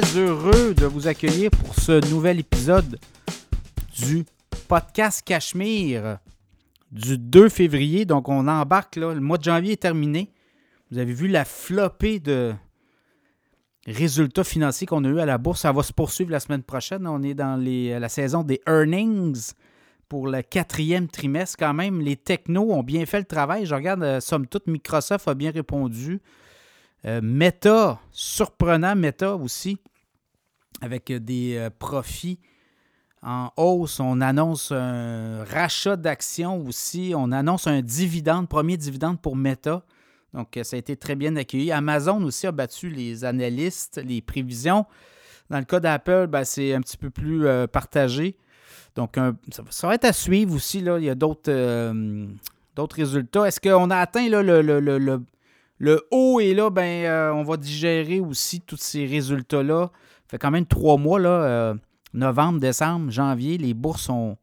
très heureux de vous accueillir pour ce nouvel épisode du podcast Cachemire du 2 février. Donc, on embarque, là, le mois de janvier est terminé. Vous avez vu la flopée de résultats financiers qu'on a eu à la bourse. Ça va se poursuivre la semaine prochaine. On est dans la saison des earnings pour le quatrième trimestre. Quand même, les technos ont bien fait le travail. Je regarde, euh, somme toute, Microsoft a bien répondu. Euh, Meta, surprenant Meta aussi, avec des euh, profits en hausse. On annonce un rachat d'actions aussi. On annonce un dividende, premier dividende pour Meta. Donc, ça a été très bien accueilli. Amazon aussi a battu les analystes, les prévisions. Dans le cas d'Apple, ben, c'est un petit peu plus partagé. Donc, ça, va être à suivre aussi. Là. Il y a d'autres résultats. Est-ce qu'on a atteint le haut et là, ben, euh, on va digérer aussi tous ces résultats-là. Fait quand même trois mois, là, euh, novembre, décembre, janvier, les bourses ont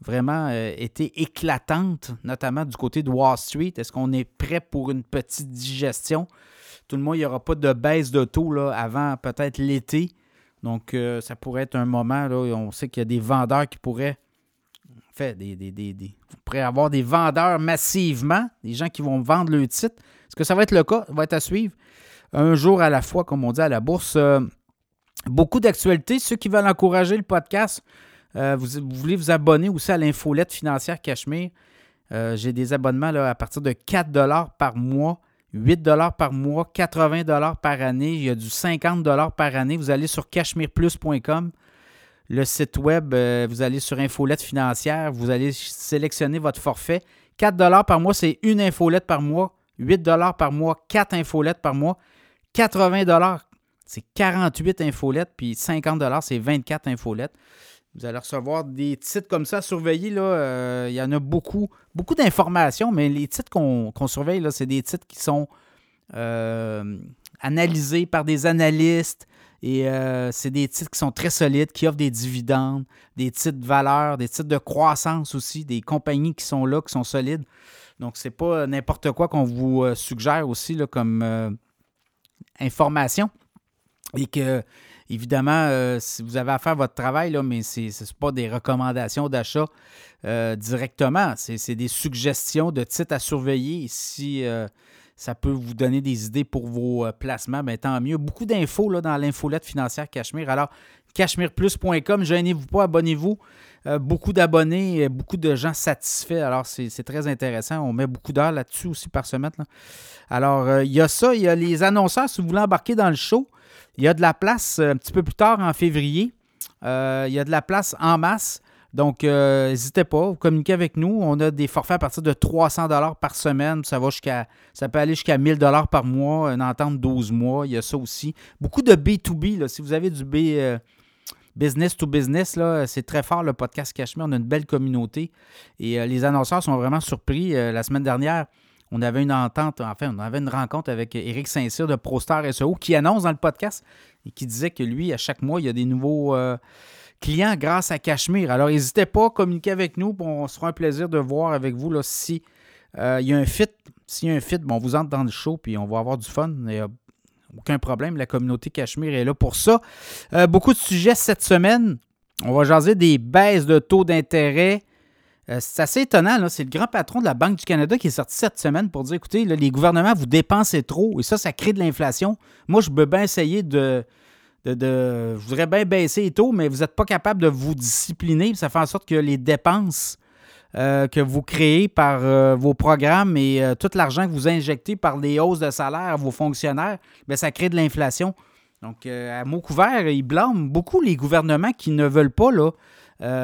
vraiment euh, été éclatantes, notamment du côté de Wall Street. Est-ce qu'on est prêt pour une petite digestion? Tout le monde, il n'y aura pas de baisse de taux là, avant peut-être l'été. Donc, ça pourrait être un moment, là, on sait qu'il y a des vendeurs qui pourraient fait, des, des, des, vous pourrez avoir des vendeurs massivement, des gens qui vont vendre le titre. Est-ce que ça va être le cas? Ça va être à suivre. Un jour à la fois, comme on dit à la bourse. Euh, beaucoup d'actualités. Ceux qui veulent encourager le podcast, euh, vous, voulez vous abonner aussi à l'infolette financière Cachemire. Euh, j'ai des abonnements là, à partir de 4 par mois, 8 par mois, 80 par année. Il y a du 50 par année. Vous allez sur cachemireplus.com le site web, vous allez sur Infolette financière, vous allez sélectionner votre forfait. 4 par mois, c'est une infolette par mois. 8 par mois, 4 infolettes par mois. 80 c'est 48 infolettes. Puis 50 c'est 24 infolettes. Vous allez recevoir des titres comme ça. Surveillez, là, euh, il y en a beaucoup, beaucoup d'informations, mais les titres qu'on surveille, c'est des titres qui sont euh, analysés par des analystes, et euh, c'est des titres qui sont très solides, qui offrent des dividendes, des titres de valeur, des titres de croissance aussi, des compagnies qui sont là, qui sont solides. Donc, c'est pas n'importe quoi qu'on vous euh, suggère aussi là, comme euh, information. Et que, évidemment, si vous avez à faire votre travail, là, mais ce n'est pas des recommandations d'achat directement. C'est des suggestions de titres à surveiller si ça peut vous donner des idées pour vos euh, placements, bien, tant mieux. Beaucoup d'infos dans l'infolette financière Cachemire. Alors, cachemireplus.com, gênez-vous pas, abonnez-vous. Euh, beaucoup d'abonnés, beaucoup de gens satisfaits. Alors, c'est très intéressant. On met beaucoup d'heures là-dessus aussi par semaine. Alors, euh, il y a ça, il y a les annonceurs. Si vous voulez embarquer dans le show, il y a de la place un petit peu plus tard en février. il y a de la place en masse. Donc, euh, n'hésitez pas, vous communiquez avec nous. On a des forfaits à partir de 300 par semaine. Ça, va jusqu'à, ça peut aller jusqu'à 1000 par mois, une entente 12 mois. Il y a ça aussi. Beaucoup de B2B. Là. Si vous avez du B, euh, business to business, là, c'est très fort le podcast Cachemire. On a une belle communauté. Et euh, les annonceurs sont vraiment surpris. la semaine dernière, on avait une entente, enfin, on avait une rencontre avec Eric Saint-Cyr de ProStar SEO qui annonce dans le podcast et qui disait que lui, à chaque mois, il y a des nouveaux clients grâce à Cachemire. Alors, n'hésitez pas à communiquer avec nous. on sera un plaisir de voir avec vous là, si euh, il y a un fit. S'il y a un fit, bon, on vous entre dans le show puis on va avoir du fun. N'y a aucun problème. La communauté Cachemire est là pour ça. Euh, beaucoup de sujets cette semaine. On va jaser des baisses de taux d'intérêt. Euh, c'est assez étonnant, c'est le grand patron de la Banque du Canada qui est sorti cette semaine pour dire écoutez, les gouvernements, vous dépensez trop et ça, ça crée de l'inflation. Moi, je peux bien essayer de, de, je voudrais bien baisser les taux, mais vous n'êtes pas capable de vous discipliner. Ça fait en sorte que les dépenses euh, que vous créez par euh, vos programmes et euh, tout l'argent que vous injectez par des hausses de salaire à vos fonctionnaires, bien, ça crée de l'inflation. Donc, à mot couvert, ils blâment beaucoup les gouvernements qui ne veulent pas là,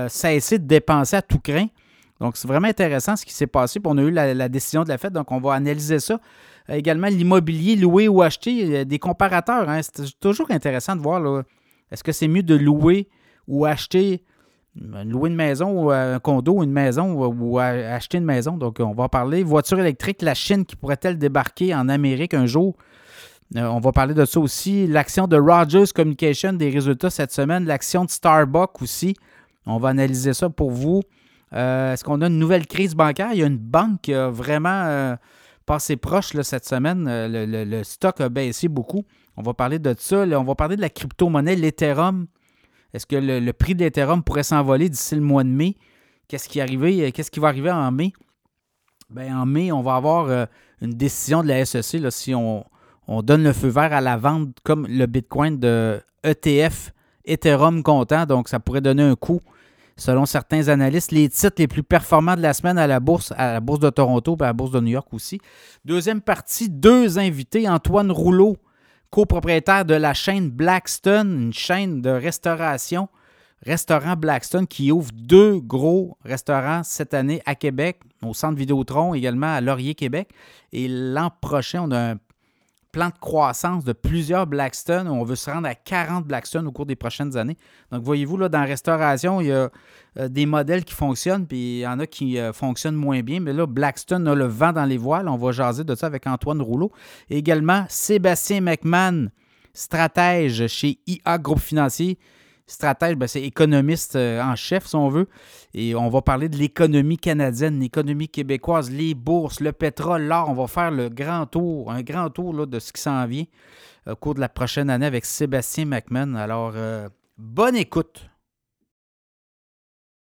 cesser de dépenser à tout craint. Donc, c'est vraiment intéressant ce qui s'est passé. on a eu la, décision de la fête, donc on va analyser ça. Euh, également, l'immobilier loué ou acheté, des comparateurs. Hein. C'est toujours intéressant de voir, est-ce que c'est mieux de louer ou acheter, euh, louer une maison ou euh, un condo, une maison ou, acheter une maison? Donc, on va parler. Voiture électrique, la Chine qui pourrait-elle débarquer en Amérique un jour? on va parler de ça aussi. L'action de Rogers Communication, des résultats cette semaine. L'action de Starbucks aussi. On va analyser ça pour vous. Est-ce qu'on a une nouvelle crise bancaire? Il y a une banque qui a vraiment passé proche cette semaine. Le, le, stock a baissé beaucoup. On va parler de ça. on va parler de la crypto-monnaie, l'Ethereum. Est-ce que le, prix de l'Ethereum pourrait s'envoler d'ici le mois de mai? Qu'est-ce qui, Qu'est-ce qui va arriver en mai? Bien, en mai, on va avoir une décision de la SEC si on, on donne le feu vert à la vente comme le Bitcoin de ETF Ethereum comptant. Donc, ça pourrait donner un coup, selon certains analystes, les titres les plus performants de la semaine à la bourse, de Toronto et à la bourse de New York aussi. Deuxième partie, deux invités. Antoine Rouleau, copropriétaire de la chaîne Blackstone, une chaîne de restauration. Restaurant Blackstone qui ouvre deux gros restaurants cette année à Québec, au centre Vidéotron, également à Laurier, Québec. Et l'an prochain, on a un plan de croissance de plusieurs Blackstone. On veut se rendre à 40 Blackstone au cours des prochaines années. Donc, voyez-vous, là, dans la restauration, il y a euh, des modèles qui fonctionnent, puis il y en a qui euh, fonctionnent moins bien. Mais là, Blackstone a le vent dans les voiles. On va jaser de ça avec Antoine Rouleau. également, Sébastien McMahon, stratège chez IA Groupe Financier stratège, ben, c'est économiste euh, en chef, si on veut. Et on va parler de l'économie canadienne, l'économie québécoise, les bourses, le pétrole, l'or. On va faire le grand tour, un grand tour là, de ce qui s'en vient au cours de la prochaine année avec Sébastien McMahon. Alors, euh, bonne écoute.